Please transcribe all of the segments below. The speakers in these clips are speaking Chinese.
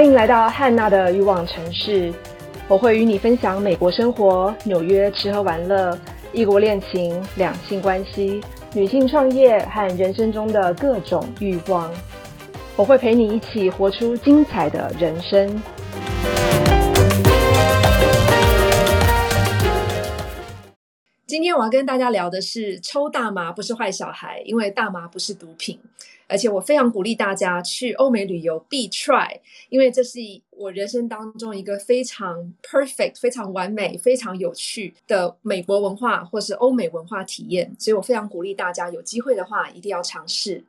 欢迎来到汉娜的欲望城市，我会与你分享美国生活、纽约吃喝玩乐、异国恋情、两性关系、女性创业和人生中的各种欲望。我会陪你一起活出精彩的人生。今天我要跟大家聊的是抽大麻不是坏小孩，因为大麻不是毒品，而且我非常鼓励大家去欧美旅游必 try，因为这是我人生当中一个非常 perfect、非常完美、非常有趣的美国文化或是欧美文化体验，所以我非常鼓励大家有机会的话一定要尝试。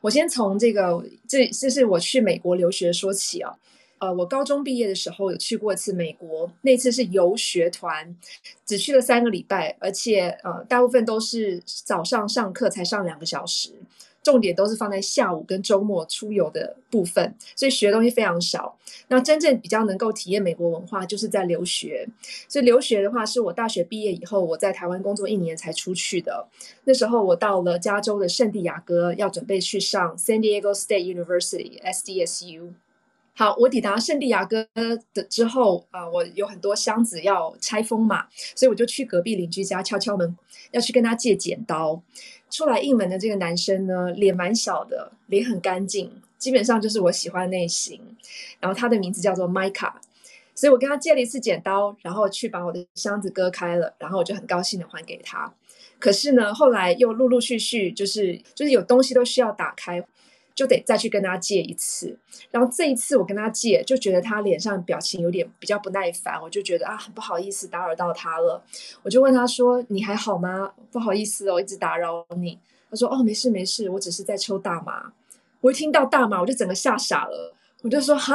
我先从这个这这是我去美国留学说起啊。呃，我高中毕业的时候有去过一次美国，那次是游学团，只去了三个礼拜，而且呃，大部分都是早上上课才上两个小时，重点都是放在下午跟周末出游的部分，所以学的东西非常少。那真正比较能够体验美国文化，就是在留学。所以留学的话，是我大学毕业以后，我在台湾工作一年才出去的。那时候我到了加州的圣地亚哥，要准备去上 San Diego State University（SDSU）。好，我抵达圣地亚哥的之后啊，我有很多箱子要拆封嘛，所以我就去隔壁邻居家敲敲门，要去跟他借剪刀。出来应门的这个男生呢，脸蛮小的，脸很干净，基本上就是我喜欢类型。然后他的名字叫做 Mika，，所以我跟他借了一次剪刀，然后去把我的箱子割开了，然后我就很高兴的还给他。可是呢，后来又陆陆续续就是就是有东西都需要打开。就得再去跟他借一次，然后这一次我跟他借，就觉得他脸上表情有点比较不耐烦，我就觉得啊很不好意思打扰到他了，我就问他说：“你还好吗？不好意思哦，一直打扰你。”他说：“哦，没事没事，我只是在抽大麻。”我一听到大麻，我就整个吓傻了，我就说：“哈，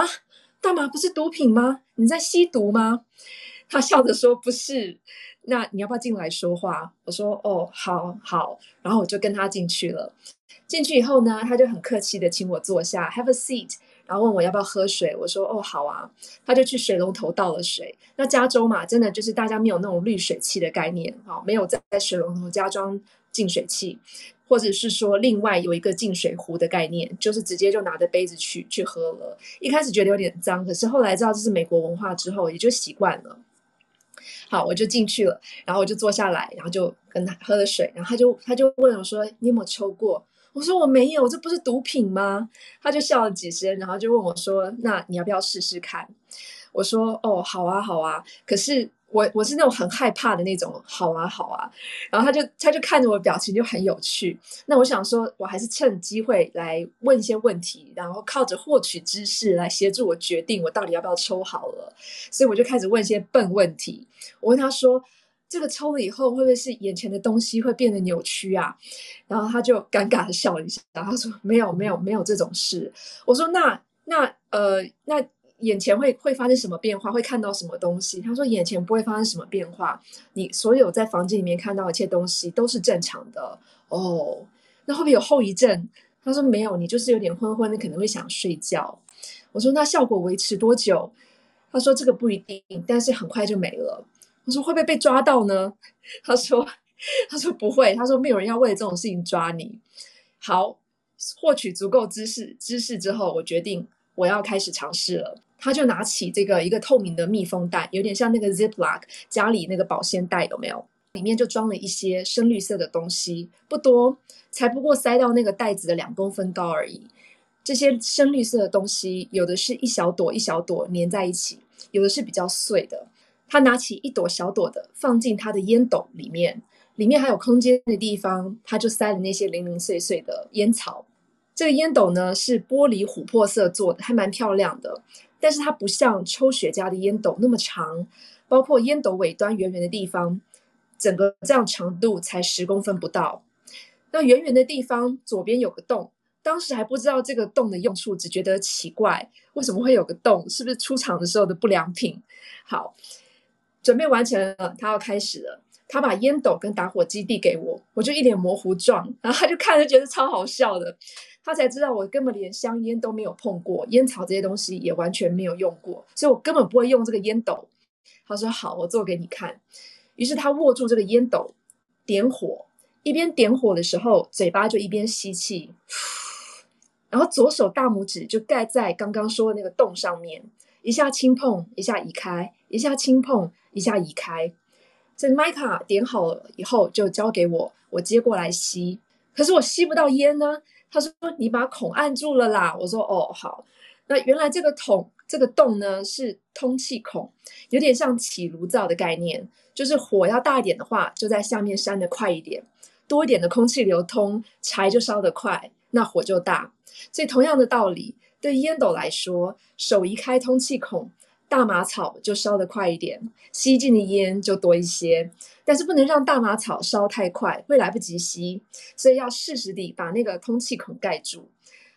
大麻不是毒品吗？你在吸毒吗？”他笑着说：“不是。”那你要不要进来说话？我说：“哦，好好。”然后我就跟他进去了。进去以后呢，他就很客气的请我坐下，have a seat，然后问我要不要喝水。我说哦好啊，他就去水龙头倒了水。那加州嘛，真的就是大家没有那种滤水器的概念，哈，没有在水龙头加装净水器，或者是说另外有一个净水壶的概念，就是直接就拿着杯子去去喝了。一开始觉得有点脏，可是后来知道这是美国文化之后，也就习惯了。好，我就进去了，然后我就坐下来，然后就跟他喝了水，然后他就他就问我说：“你有没有抽过？”我说我没有，这不是毒品吗？他就笑了几声，然后就问我说：“那你要不要试试看？”我说：“哦，好啊，好啊。”可是我我是那种很害怕的那种，好啊，好啊。然后他就他就看着我表情就很有趣。那我想说，我还是趁机会来问一些问题，然后靠着获取知识来协助我决定我到底要不要抽好了。所以我就开始问一些笨问题。我问他说。这个抽了以后，会不会是眼前的东西会变得扭曲啊？然后他就尴尬的笑了一下，然后他说：“没有，没有，没有这种事。”我说：“那那呃，那眼前会会发生什么变化？会看到什么东西？”他说：“眼前不会发生什么变化，你所有在房间里面看到一切东西都是正常的。”哦，那会不会有后遗症？他说：“没有，你就是有点昏昏，你可能会想睡觉。”我说：“那效果维持多久？”他说：“这个不一定，但是很快就没了。”我说会不会被抓到呢？他说，他说不会。他说没有人要为了这种事情抓你。好，获取足够知识知识之后，我决定我要开始尝试了。他就拿起这个一个透明的密封袋，有点像那个 Ziploc 家里那个保鲜袋，有没有？里面就装了一些深绿色的东西，不多，才不过塞到那个袋子的两公分高而已。这些深绿色的东西，有的是一小朵一小朵粘在一起，有的是比较碎的。他拿起一朵小朵的，放进他的烟斗里面，里面还有空间的地方，他就塞了那些零零碎碎的烟草。这个烟斗呢是玻璃琥珀色做的，还蛮漂亮的。但是它不像抽雪茄的烟斗那么长，包括烟斗尾端圆圆的地方，整个这样长度才十公分不到。那圆圆的地方左边有个洞，当时还不知道这个洞的用处，只觉得奇怪，为什么会有个洞？是不是出厂的时候的不良品？好。准备完成了，他要开始了。他把烟斗跟打火机递给我，我就一脸模糊状，然后他就看着觉得超好笑的。他才知道我根本连香烟都没有碰过，烟草这些东西也完全没有用过，所以我根本不会用这个烟斗。他说：“好，我做给你看。”于是他握住这个烟斗，点火，一边点火的时候，嘴巴就一边吸气，然后左手大拇指就盖在刚刚说的那个洞上面，一下轻碰，一下移开，一下轻碰，一下移开。这麦卡点好了以后，就交给我，我接过来吸。可是我吸不到烟呢。他说：“你把孔按住了啦。”我说：“哦，好。”那原来这个桶、这个洞呢，是通气孔，有点像起炉灶的概念，就是火要大一点的话，就在下面扇的快一点，多一点的空气流通，柴就烧得快，那火就大。所以同样的道理，对烟斗来说，手移开通气孔。大麻草就烧得快一点，吸进的烟就多一些，但是不能让大麻草烧太快，会来不及吸，所以要适时地把那个通气孔盖住。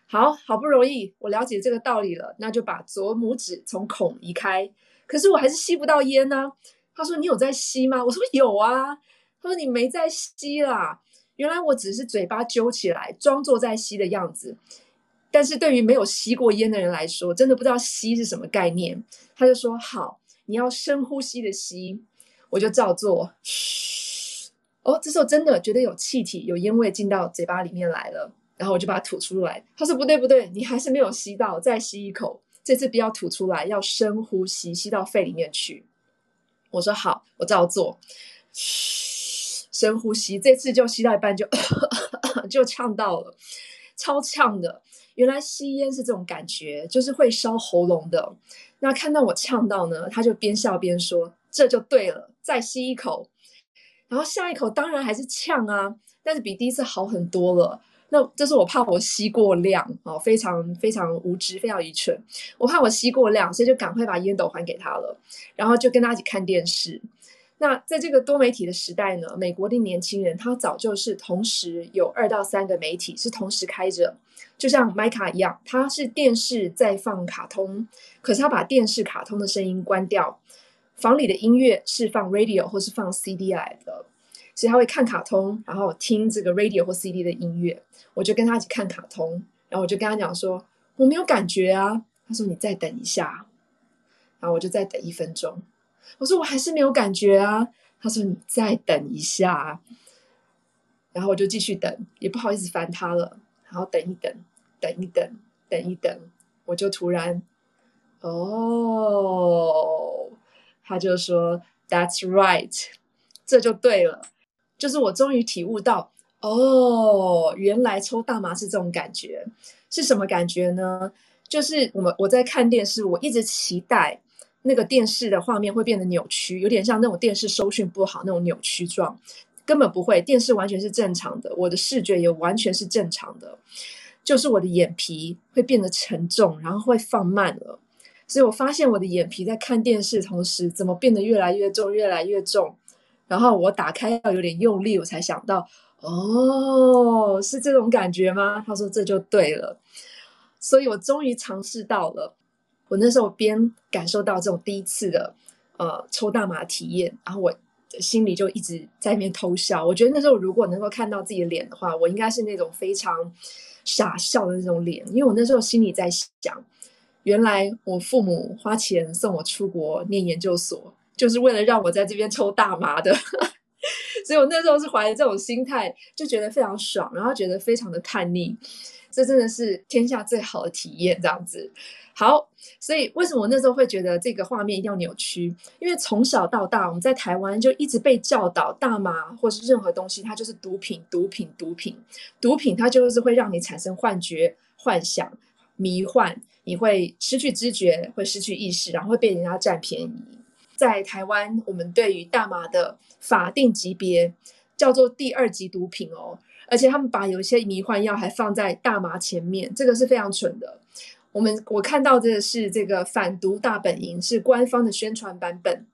好好不容易我了解这个道理了，那就把左拇指从孔移开，可是我还是吸不到烟呢。他说：“你有在吸吗？”我说：“有啊。”他说：“你没在吸啦，原来我只是嘴巴揪起来，装作在吸的样子。”但是对于没有吸过烟的人来说，真的不知道吸是什么概念。他就说：“好，你要深呼吸的吸。”我就照做。哦，这时候真的觉得有气体、有烟味进到嘴巴里面来了，然后我就把它吐出来。他说：“不对，不对，你还是没有吸到，再吸一口。这次不要吐出来，要深呼吸，吸到肺里面去。”我说：“好，我照做。”，深呼吸，这次就吸到一半就 就呛到了，超呛的。原来吸烟是这种感觉，就是会烧喉咙的。那看到我呛到呢，他就边笑边说：“这就对了，再吸一口。”然后下一口当然还是呛啊，但是比第一次好很多了。那这是我怕我吸过量哦，非常非常无知，非常愚蠢。我怕我吸过量，所以就赶快把烟斗还给他了，然后就跟他一起看电视。那在这个多媒体的时代呢，美国的年轻人他早就是同时有二到三个媒体是同时开着，就像麦卡一样，他是电视在放卡通，可是他把电视卡通的声音关掉，房里的音乐是放 radio 或是放 CD 来的，所以他会看卡通，然后听这个 radio 或 CD 的音乐。我就跟他一起看卡通，然后我就跟他讲说我没有感觉啊，他说你再等一下，然后我就再等一分钟。我说我还是没有感觉啊，他说你再等一下，然后我就继续等，也不好意思烦他了，然后等一等，等一等，等一等，我就突然，哦，他就说 That's right，这就对了，就是我终于体悟到，哦，原来抽大麻是这种感觉，是什么感觉呢？就是我们我在看电视，我一直期待。那个电视的画面会变得扭曲，有点像那种电视收讯不好那种扭曲状，根本不会，电视完全是正常的，我的视觉也完全是正常的，就是我的眼皮会变得沉重，然后会放慢了，所以我发现我的眼皮在看电视同时怎么变得越来越重，越来越重，然后我打开要有点用力，我才想到，哦，是这种感觉吗？他说这就对了，所以我终于尝试到了。我那时候边感受到这种第一次的呃抽大麻体验，然后我心里就一直在那边偷笑。我觉得那时候如果能够看到自己的脸的话，我应该是那种非常傻笑的那种脸，因为我那时候心里在想，原来我父母花钱送我出国念研究所，就是为了让我在这边抽大麻的。所以我那时候是怀着这种心态，就觉得非常爽，然后觉得非常的叛逆。这真的是天下最好的体验，这样子。好，所以为什么我那时候会觉得这个画面一定要扭曲？因为从小到大，我们在台湾就一直被教导，大麻或是任何东西，它就是毒品，毒品，毒品，毒品，它就是会让你产生幻觉、幻想、迷幻，你会失去知觉，会失去意识，然后会被人家占便宜。在台湾，我们对于大麻的法定级别叫做第二级毒品哦。而且他们把有一些迷幻药还放在大麻前面，这个是非常蠢的。我们我看到的是这个反毒大本营是官方的宣传版本，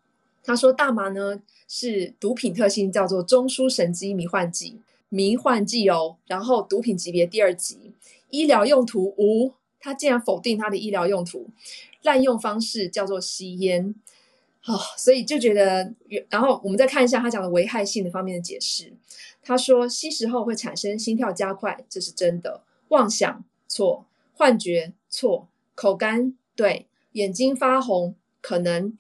他说大麻呢是毒品特性叫做中枢神经迷幻剂，迷幻剂哦，然后毒品级别第二级，医疗用途无，他竟然否定他的医疗用途，滥用方式叫做吸烟，好，所以就觉得，然后我们再看一下他讲的危害性的方面的解释。他说吸食后会产生心跳加快，这是真的；妄想错，幻觉错，口干对，眼睛发红可能；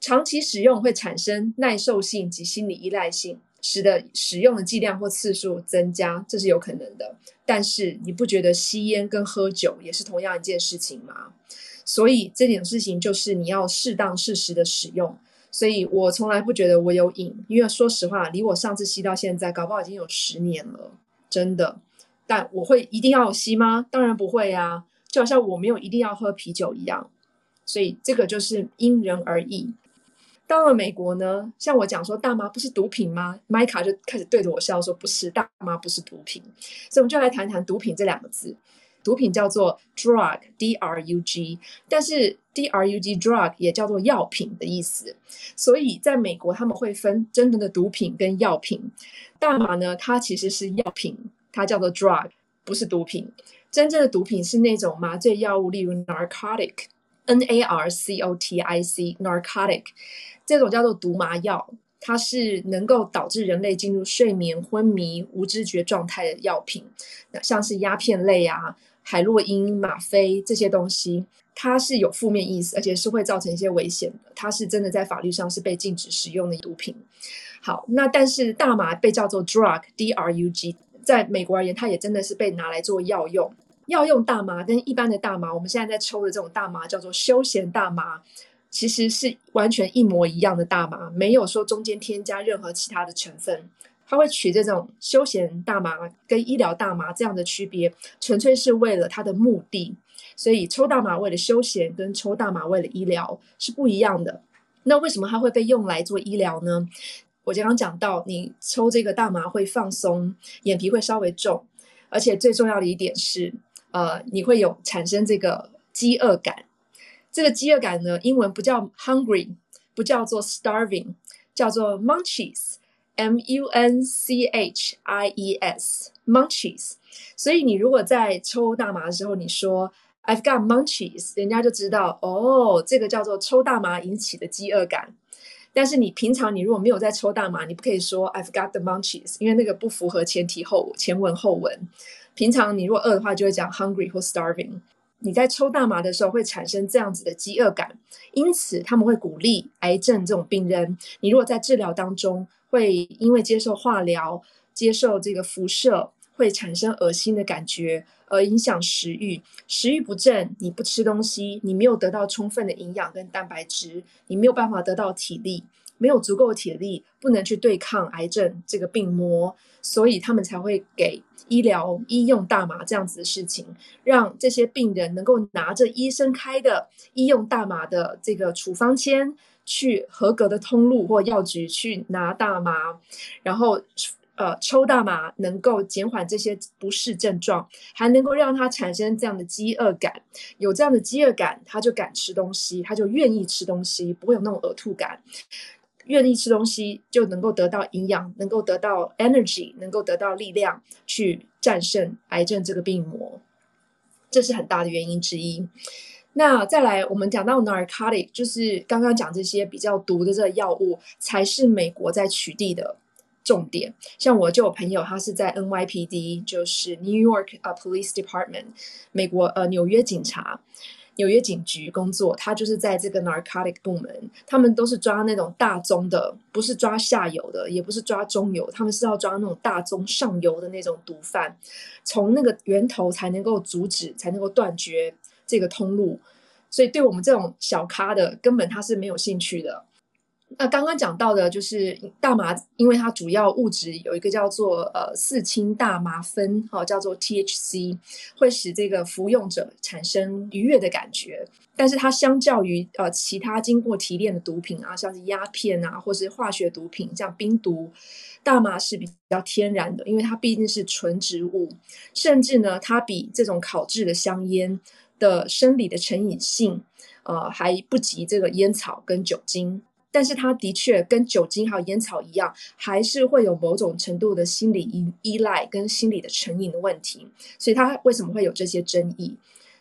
长期使用会产生耐受性及心理依赖性，使得使用的剂量或次数增加，这是有可能的。但是你不觉得吸烟跟喝酒也是同样一件事情吗？所以这点事情就是你要适当适时的使用。所以我从来不觉得我有瘾，因为说实话，离我上次吸到现在，搞不好已经有十年了，真的。但我会一定要吸吗？当然不会啊，就好像我没有一定要喝啤酒一样。所以这个就是因人而异。到了美国呢，像我讲说大麻不是毒品吗？麦卡就开始对着我笑说不是，大麻不是毒品。所以我们就来谈谈毒品这两个字。毒品叫做 drug，d r u g，但是 d r u g drug 也叫做药品的意思。所以在美国他们会分真正的毒品跟药品。大麻呢，它其实是药品，它叫做 drug，不是毒品。真正的毒品是那种麻醉药物，例如 narcotic。N A R C O T I C narcotic 这种叫做毒麻药，它是能够导致人类进入睡眠、昏迷、无知觉状态的药品。像是鸦片类啊、海洛因、吗啡这些东西，它是有负面意思，而且是会造成一些危险的。它是真的在法律上是被禁止使用的毒品。好，那但是大麻被叫做 drug，D R U G，在美国而言，它也真的是被拿来做药用。药用大麻跟一般的大麻，我们现在在抽的这种大麻叫做休闲大麻，其实是完全一模一样的大麻，没有说中间添加任何其他的成分。它会取这种休闲大麻跟医疗大麻这样的区别，纯粹是为了它的目的。所以抽大麻为了休闲，跟抽大麻为了医疗是不一样的。那为什么它会被用来做医疗呢？我刚刚讲到，你抽这个大麻会放松，眼皮会稍微重，而且最重要的一点是。呃，你会有产生这个饥饿感。这个饥饿感呢，英文不叫 hungry，不叫做 starving，叫做 munchies M U N C H I E S, munchies。所以你如果在抽大麻的时候，你说 I've got munchies，人家就知道哦，这个叫做抽大麻引起的饥饿感。但是你平常你如果没有在抽大麻，你不可以说 I've got the munchies，因为那个不符合前提后前文后文。平常你如果饿的话，就会讲 hungry 或 starving。你在抽大麻的时候会产生这样子的饥饿感，因此他们会鼓励癌症这种病人，你如果在治疗当中会因为接受化疗、接受这个辐射，会产生恶心的感觉，而影响食欲。食欲不振，你不吃东西，你没有得到充分的营养跟蛋白质，你没有办法得到体力。没有足够的体力，不能去对抗癌症这个病魔，所以他们才会给医疗医用大麻这样子的事情，让这些病人能够拿着医生开的医用大麻的这个处方签，去合格的通路或药局去拿大麻，然后呃抽大麻，能够减缓这些不适症状，还能够让他产生这样的饥饿感，有这样的饥饿感，他就敢吃东西，他就愿意吃东西，不会有那种呕吐感。愿意吃东西就能够得到营养，能够得到 energy，能够得到力量去战胜癌症这个病魔，这是很大的原因之一。那再来，我们讲到 narcotic，就是刚刚讲这些比较毒的这个药物，才是美国在取缔的重点。像我就有朋友，他是在 NYPD，就是 New York 呃 Police Department，美国呃纽约警察。纽约警局工作，他就是在这个 narcotic 部门，他们都是抓那种大宗的，不是抓下游的，也不是抓中游，他们是要抓那种大宗上游的那种毒贩，从那个源头才能够阻止，才能够断绝这个通路。所以，对我们这种小咖的，根本他是没有兴趣的。那刚刚讲到的就是大麻，因为它主要物质有一个叫做呃四氢大麻酚，哈，叫做 THC，会使这个服用者产生愉悦的感觉。但是它相较于呃其他经过提炼的毒品啊，像是鸦片啊，或是化学毒品，像冰毒，大麻是比较天然的，因为它毕竟是纯植物，甚至呢，它比这种烤制的香烟的生理的成瘾性，呃，还不及这个烟草跟酒精。但是它的确跟酒精还有烟草一样，还是会有某种程度的心理依依赖跟心理的成瘾的问题。所以它为什么会有这些争议？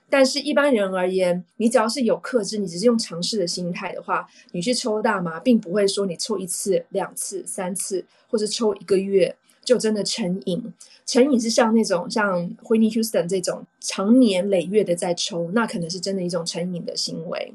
但是一般人而言，你只要是有克制，你只是用尝试的心态的话，你去抽大麻，并不会说你抽一次、两次、三次，或者抽一个月就真的成瘾。成瘾是像那种像 Whitney Houston 这种长年累月的在抽，那可能是真的一种成瘾的行为。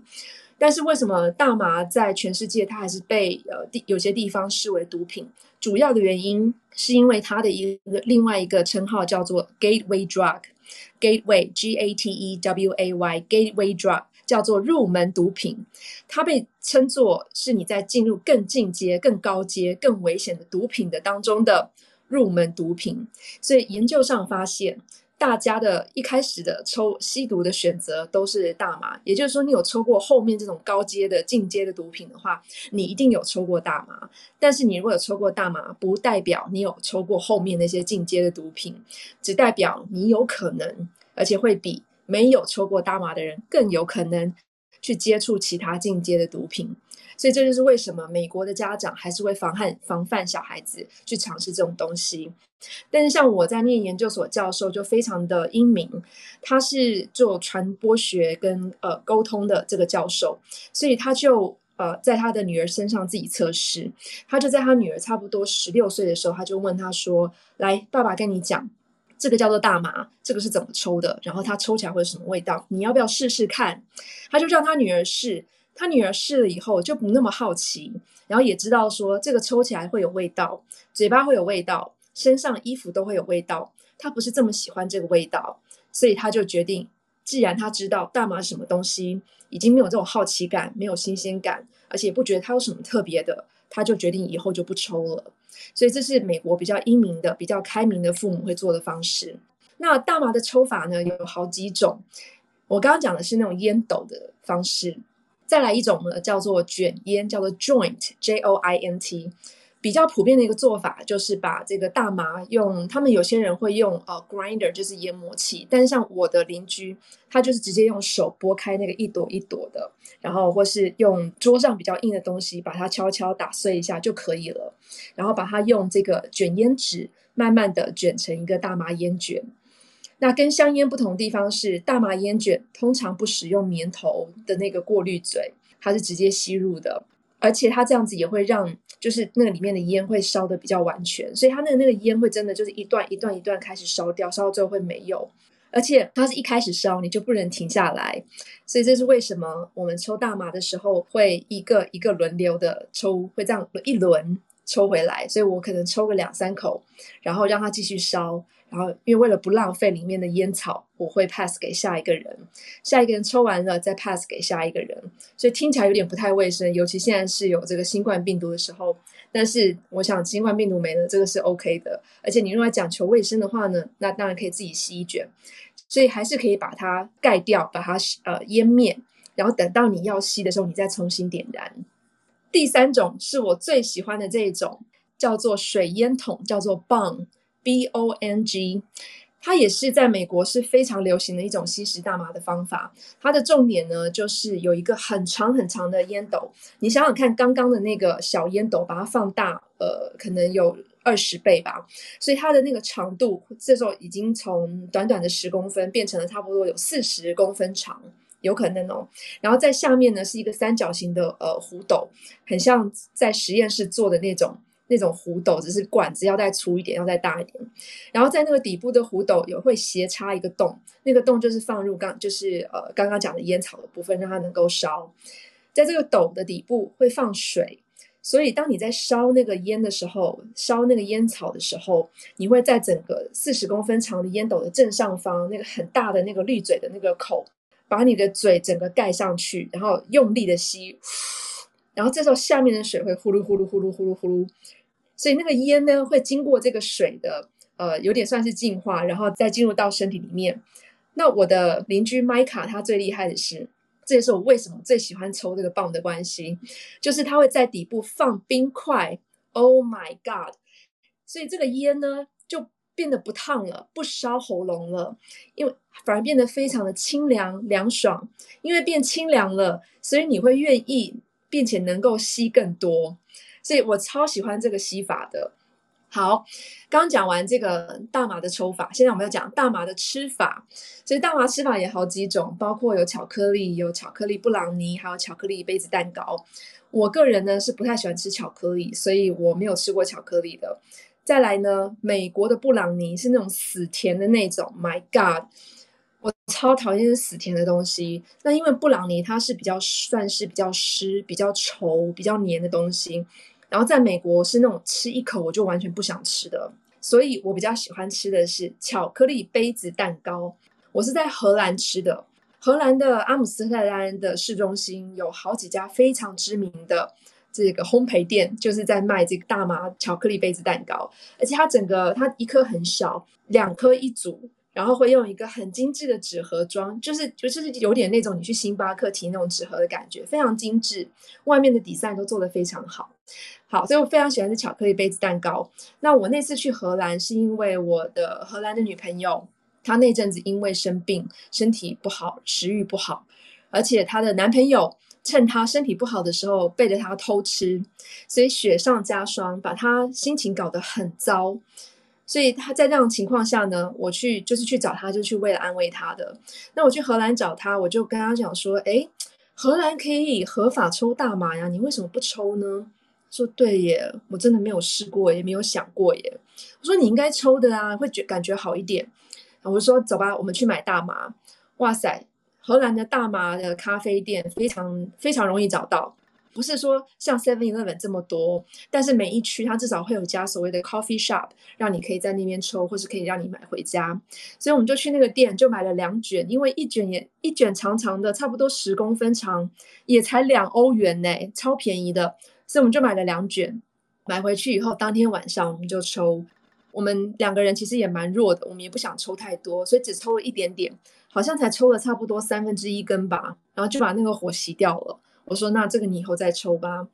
但是为什么大麻在全世界它还是被呃地有些地方视为毒品？主要的原因是因为它的一个另外一个称号叫做 gateway drug，gateway G A T E W A Y gateway drug 叫做入门毒品，它被称作是你在进入更进阶、更高阶、更危险的毒品的当中的入门毒品，所以研究上发现。大家的一开始的抽吸毒的选择都是大麻，也就是说，你有抽过后面这种高阶的进阶的毒品的话，你一定有抽过大麻。但是你如果有抽过大麻，不代表你有抽过后面那些进阶的毒品，只代表你有可能，而且会比没有抽过大麻的人更有可能去接触其他进阶的毒品。所以这就是为什么美国的家长还是会防范防范小孩子去尝试这种东西。但是像我在念研究所教授就非常的英明，他是做传播学跟呃沟通的这个教授，所以他就呃在他的女儿身上自己测试，他就在他女儿差不多十六岁的时候，他就问他说：“来，爸爸跟你讲，这个叫做大麻，这个是怎么抽的？然后他抽起来会有什么味道？你要不要试试看？”他就让他女儿试。他女儿试了以后就不那么好奇，然后也知道说这个抽起来会有味道，嘴巴会有味道，身上衣服都会有味道。他不是这么喜欢这个味道，所以他就决定，既然他知道大麻是什么东西，已经没有这种好奇感，没有新鲜感，而且不觉得它有什么特别的，他就决定以后就不抽了。所以这是美国比较英明的、比较开明的父母会做的方式。那大麻的抽法呢，有好几种。我刚刚讲的是那种烟斗的方式。再来一种呢，叫做卷烟，叫做 joint，J O I N T。比较普遍的一个做法就是把这个大麻用，他们有些人会用呃 grinder，就是研磨器。但是像我的邻居，他就是直接用手拨开那个一朵一朵的，然后或是用桌上比较硬的东西把它敲敲打碎一下就可以了。然后把它用这个卷烟纸慢慢的卷成一个大麻烟卷。那跟香烟不同的地方是，大麻烟卷通常不使用棉头的那个过滤嘴，它是直接吸入的，而且它这样子也会让，就是那个里面的烟会烧的比较完全，所以它那个那个烟会真的就是一段一段一段开始烧掉，烧到最后会没有，而且它是一开始烧你就不能停下来，所以这是为什么我们抽大麻的时候会一个一个轮流的抽，会这样一轮抽回来，所以我可能抽个两三口，然后让它继续烧。然后，因为为了不浪费里面的烟草，我会 pass 给下一个人，下一个人抽完了再 pass 给下一个人，所以听起来有点不太卫生。尤其现在是有这个新冠病毒的时候，但是我想新冠病毒没了，这个是 OK 的。而且你如果讲求卫生的话呢，那当然可以自己吸一卷，所以还是可以把它盖掉，把它呃烟灭，然后等到你要吸的时候，你再重新点燃。第三种是我最喜欢的这一种，叫做水烟筒，叫做棒。B O N G，它也是在美国是非常流行的一种吸食大麻的方法。它的重点呢，就是有一个很长很长的烟斗。你想想看，刚刚的那个小烟斗，把它放大，呃，可能有二十倍吧。所以它的那个长度，这时候已经从短短的十公分变成了差不多有四十公分长，有可能哦。然后在下面呢，是一个三角形的呃壶斗，很像在实验室做的那种。那种壶斗只是管子要再粗一点，要再大一点，然后在那个底部的壶斗有会斜插一个洞，那个洞就是放入刚就是呃刚刚讲的烟草的部分，让它能够烧。在这个斗的底部会放水，所以当你在烧那个烟的时候，烧那个烟草的时候，你会在整个四十公分长的烟斗的正上方那个很大的那个滤嘴的那个口，把你的嘴整个盖上去，然后用力的吸。然后这时候下面的水会呼噜呼噜呼噜呼噜呼噜，所以那个烟呢会经过这个水的呃有点算是净化，然后再进入到身体里面。那我的邻居麦卡他最厉害的是，这也是我为什么最喜欢抽这个棒的关系，就是他会在底部放冰块。Oh my god！所以这个烟呢就变得不烫了，不烧喉咙了，因为反而变得非常的清凉凉爽。因为变清凉了，所以你会愿意。并且能够吸更多，所以我超喜欢这个吸法的。好，刚讲完这个大麻的抽法，现在我们要讲大麻的吃法。所以大麻吃法也好几种，包括有巧克力、有巧克力布朗尼，还有巧克力杯子蛋糕。我个人呢是不太喜欢吃巧克力，所以我没有吃过巧克力的。再来呢，美国的布朗尼是那种死甜的那种，My God！我超讨厌死甜的东西。那因为布朗尼它是比较算是比较湿、比较稠、比较黏的东西，然后在美国是那种吃一口我就完全不想吃的，所以我比较喜欢吃的是巧克力杯子蛋糕。我是在荷兰吃的，荷兰的阿姆斯特丹的市中心有好几家非常知名的这个烘焙店，就是在卖这个大麻巧克力杯子蛋糕，而且它整个它一颗很小，两颗一组。然后会用一个很精致的纸盒装，就是就是有点那种你去星巴克提那种纸盒的感觉，非常精致。外面的底赛都做得非常好，好，所以我非常喜欢这巧克力杯子蛋糕。那我那次去荷兰是因为我的荷兰的女朋友，她那阵子因为生病，身体不好，食欲不好，而且她的男朋友趁她身体不好的时候背着她偷吃，所以雪上加霜，把她心情搞得很糟。所以他在这样情况下呢，我去就是去找他，就去为了安慰他的。那我去荷兰找他，我就跟他讲说：“哎，荷兰可以合法抽大麻呀，你为什么不抽呢？”说：“对耶，我真的没有试过，也没有想过耶。”我说：“你应该抽的啊，会觉感觉好一点。”我说：“走吧，我们去买大麻。”哇塞，荷兰的大麻的咖啡店非常非常容易找到。不是说像 Seven Eleven 这么多，但是每一区它至少会有家所谓的 coffee shop，让你可以在那边抽，或是可以让你买回家。所以我们就去那个店，就买了两卷，因为一卷也一卷长长的，差不多十公分长，也才两欧元呢，超便宜的。所以我们就买了两卷，买回去以后，当天晚上我们就抽。我们两个人其实也蛮弱的，我们也不想抽太多，所以只抽了一点点，好像才抽了差不多三分之一根吧，然后就把那个火熄掉了。我说：“那这个你以后再抽吧。”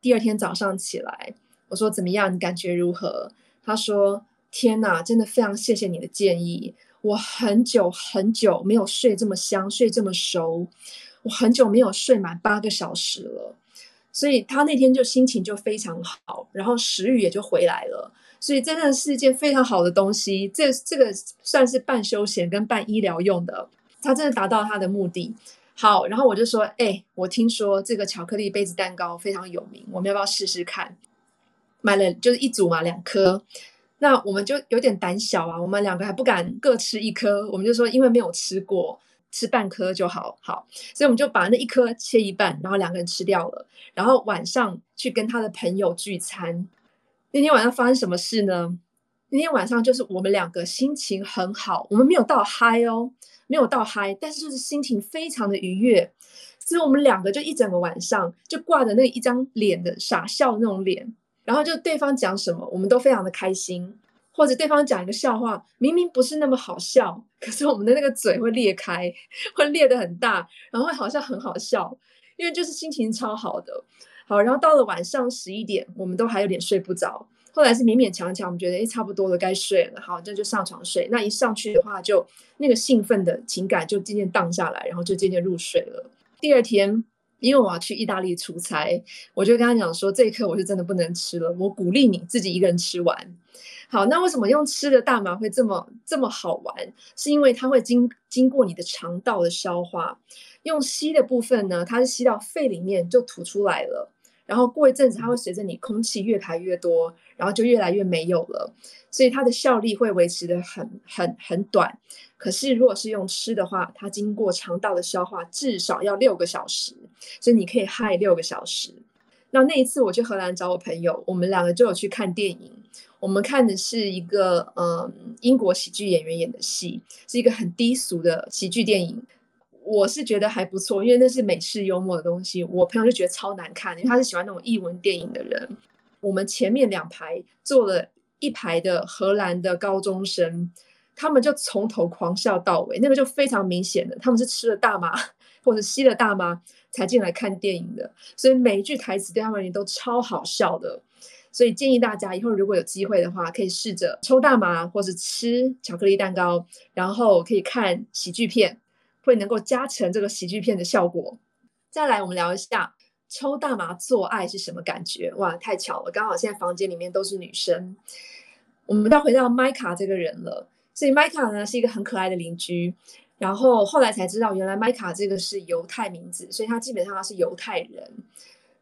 第二天早上起来，我说：“怎么样？你感觉如何？”他说：“天哪，真的非常谢谢你的建议。我很久很久没有睡这么香，睡这么熟。我很久没有睡满八个小时了。所以他那天就心情就非常好，然后食欲也就回来了。所以真的是一件非常好的东西。这这个算是半休闲跟半医疗用的，他真的达到他的目的。”好，然后我就说，哎，我听说这个巧克力杯子蛋糕非常有名，我们要不要试试看？买了就是一组嘛，两颗。那我们就有点胆小啊，我们两个还不敢各吃一颗，我们就说因为没有吃过，吃半颗就好。好，所以我们就把那一颗切一半，然后两个人吃掉了。然后晚上去跟他的朋友聚餐。那天晚上发生什么事呢？那天晚上就是我们两个心情很好，我们没有到嗨哦。没有到嗨，但是就是心情非常的愉悦，所以我们两个就一整个晚上就挂着那一张脸的傻笑那种脸，然后就对方讲什么，我们都非常的开心，或者对方讲一个笑话，明明不是那么好笑，可是我们的那个嘴会裂开，会裂得很大，然后会好像很好笑，因为就是心情超好的。好，然后到了晚上十一点，我们都还有点睡不着。后来是勉勉强强，我们觉得哎，差不多了，该睡了。好，这就上床睡。那一上去的话，就那个兴奋的情感就渐渐荡下来，然后就渐渐入睡了。第二天，因为我要去意大利出差，我就跟他讲说，这一刻我是真的不能吃了。我鼓励你自己一个人吃完。好，那为什么用吃的大麻会这么这么好玩？是因为它会经经过你的肠道的消化，用吸的部分呢，它是吸到肺里面就吐出来了。然后过一阵子，它会随着你空气越排越多，然后就越来越没有了，所以它的效力会维持的很很很短。可是如果是用吃的话，它经过肠道的消化至少要六个小时，所以你可以嗨六个小时。那那一次我去荷兰找我朋友，我们两个就有去看电影，我们看的是一个嗯英国喜剧演员演的戏，是一个很低俗的喜剧电影。我是觉得还不错，因为那是美式幽默的东西。我朋友就觉得超难看，因为他是喜欢那种译文电影的人。我们前面两排坐了一排的荷兰的高中生，他们就从头狂笑到尾，那个就非常明显的，他们是吃了大麻或者吸了大麻才进来看电影的，所以每一句台词对他们而言都超好笑的。所以建议大家以后如果有机会的话，可以试着抽大麻或者吃巧克力蛋糕，然后可以看喜剧片。会能够加成这个喜剧片的效果。再来，我们聊一下抽大麻做爱是什么感觉？哇，太巧了，刚好现在房间里面都是女生。我们要回到麦卡这个人了。所以麦卡呢是一个很可爱的邻居。然后后来才知道，原来麦卡这个是犹太名字，所以他基本上他是犹太人。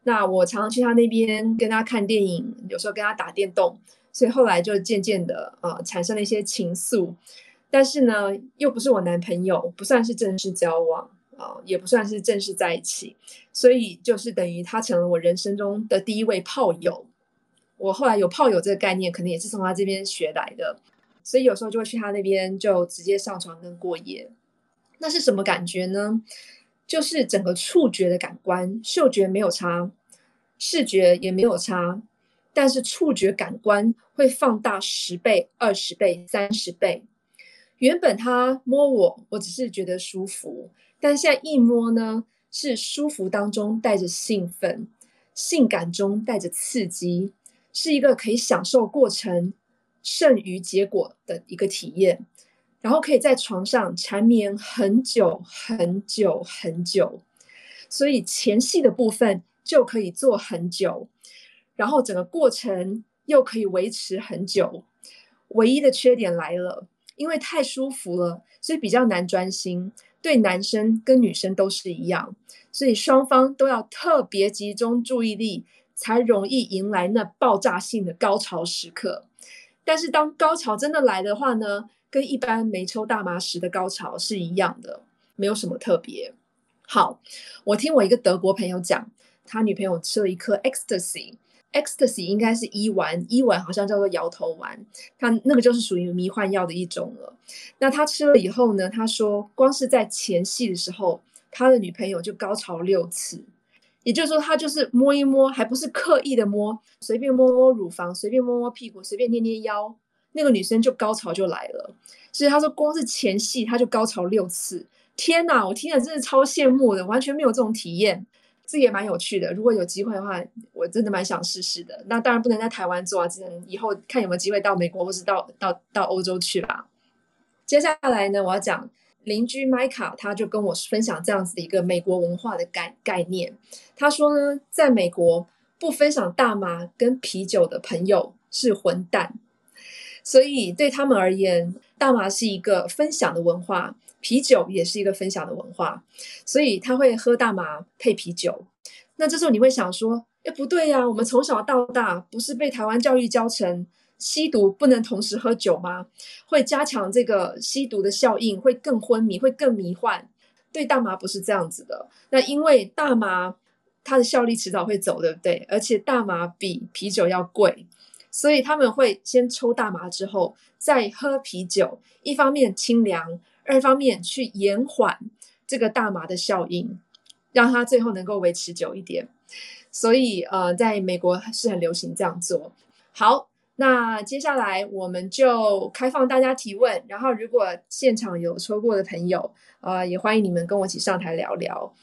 那我常常去他那边跟他看电影，有时候跟他打电动，所以后来就渐渐的呃产生了一些情愫。但是呢，又不是我男朋友，不算是正式交往啊，也不算是正式在一起，所以就是等于他成了我人生中的第一位炮友。我后来有炮友这个概念，可能也是从他这边学来的，所以有时候就会去他那边就直接上床跟过夜。那是什么感觉呢？就是整个触觉的感官，嗅觉没有差，视觉也没有差。但是触觉感官会放大十倍、二十倍、三十倍。原本他摸我，我只是觉得舒服，但现在一摸呢，是舒服当中带着兴奋，性感中带着刺激，是一个可以享受过程胜于结果的一个体验。然后可以在床上缠绵很久很久很久，所以前戏的部分就可以做很久。然后整个过程又可以维持很久，唯一的缺点来了，因为太舒服了，所以比较难专心。对男生跟女生都是一样，所以双方都要特别集中注意力，才容易迎来那爆炸性的高潮时刻。但是当高潮真的来的话呢，跟一般没抽大麻时的高潮是一样的，没有什么特别。好，我听我一个德国朋友讲，他女朋友吃了一颗 ecstasy。Ecstasy 应该是一丸，一丸好像叫做摇头丸，它那个就是属于迷幻药的一种了。那他吃了以后呢？他说，光是在前戏的时候，他的女朋友就高潮六次，也就是说，他就是摸一摸，还不是刻意的摸，随便摸摸乳房，随便摸摸屁股，随便捏捏腰，那个女生就高潮就来了。所以他说，光是前戏他就高潮六次，天哪！我听了真的超羡慕的，完全没有这种体验。这也蛮有趣的，如果有机会的话，我真的蛮想试试的。那当然不能在台湾做啊，只能以后看有没有机会到美国或是到到到欧洲去吧。接下来呢，我要讲邻居麦卡，他就跟我分享这样子的一个美国文化的概概念。他说呢，在美国不分享大麻跟啤酒的朋友是混蛋，所以对他们而言，大麻是一个分享的文化。啤酒也是一个分享的文化，所以他会喝大麻配啤酒。那这时候你会想说：“哎，不对呀，我们从小到大不是被台湾教育教成吸毒不能同时喝酒吗？会加强这个吸毒的效应，会更昏迷，会更迷幻。对大麻不是这样子的。那因为大麻它的效力迟早会走，对不对？而且大麻比啤酒要贵，所以他们会先抽大麻之后再喝啤酒，一方面清凉。”二方面去延缓这个大麻的效应，让它最后能够维持久一点。所以呃，在美国是很流行这样做。好，那接下来我们就开放大家提问。然后如果现场有抽过的朋友，呃，也欢迎你们跟我一起上台聊聊。